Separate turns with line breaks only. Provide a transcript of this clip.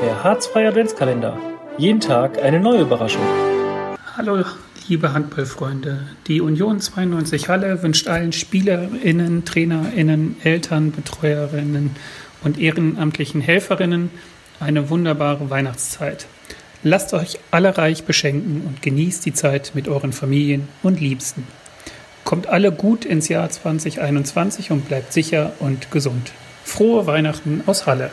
Der Harzfreie Adventskalender. Jeden Tag eine neue Überraschung.
Hallo, liebe Handballfreunde. Die Union 92 Halle wünscht allen SpielerInnen, TrainerInnen, Eltern, Betreuerinnen und ehrenamtlichen Helferinnen eine wunderbare Weihnachtszeit. Lasst euch alle reich beschenken und genießt die Zeit mit euren Familien und Liebsten. Kommt alle gut ins Jahr 2021 und bleibt sicher und gesund. Frohe Weihnachten aus Halle.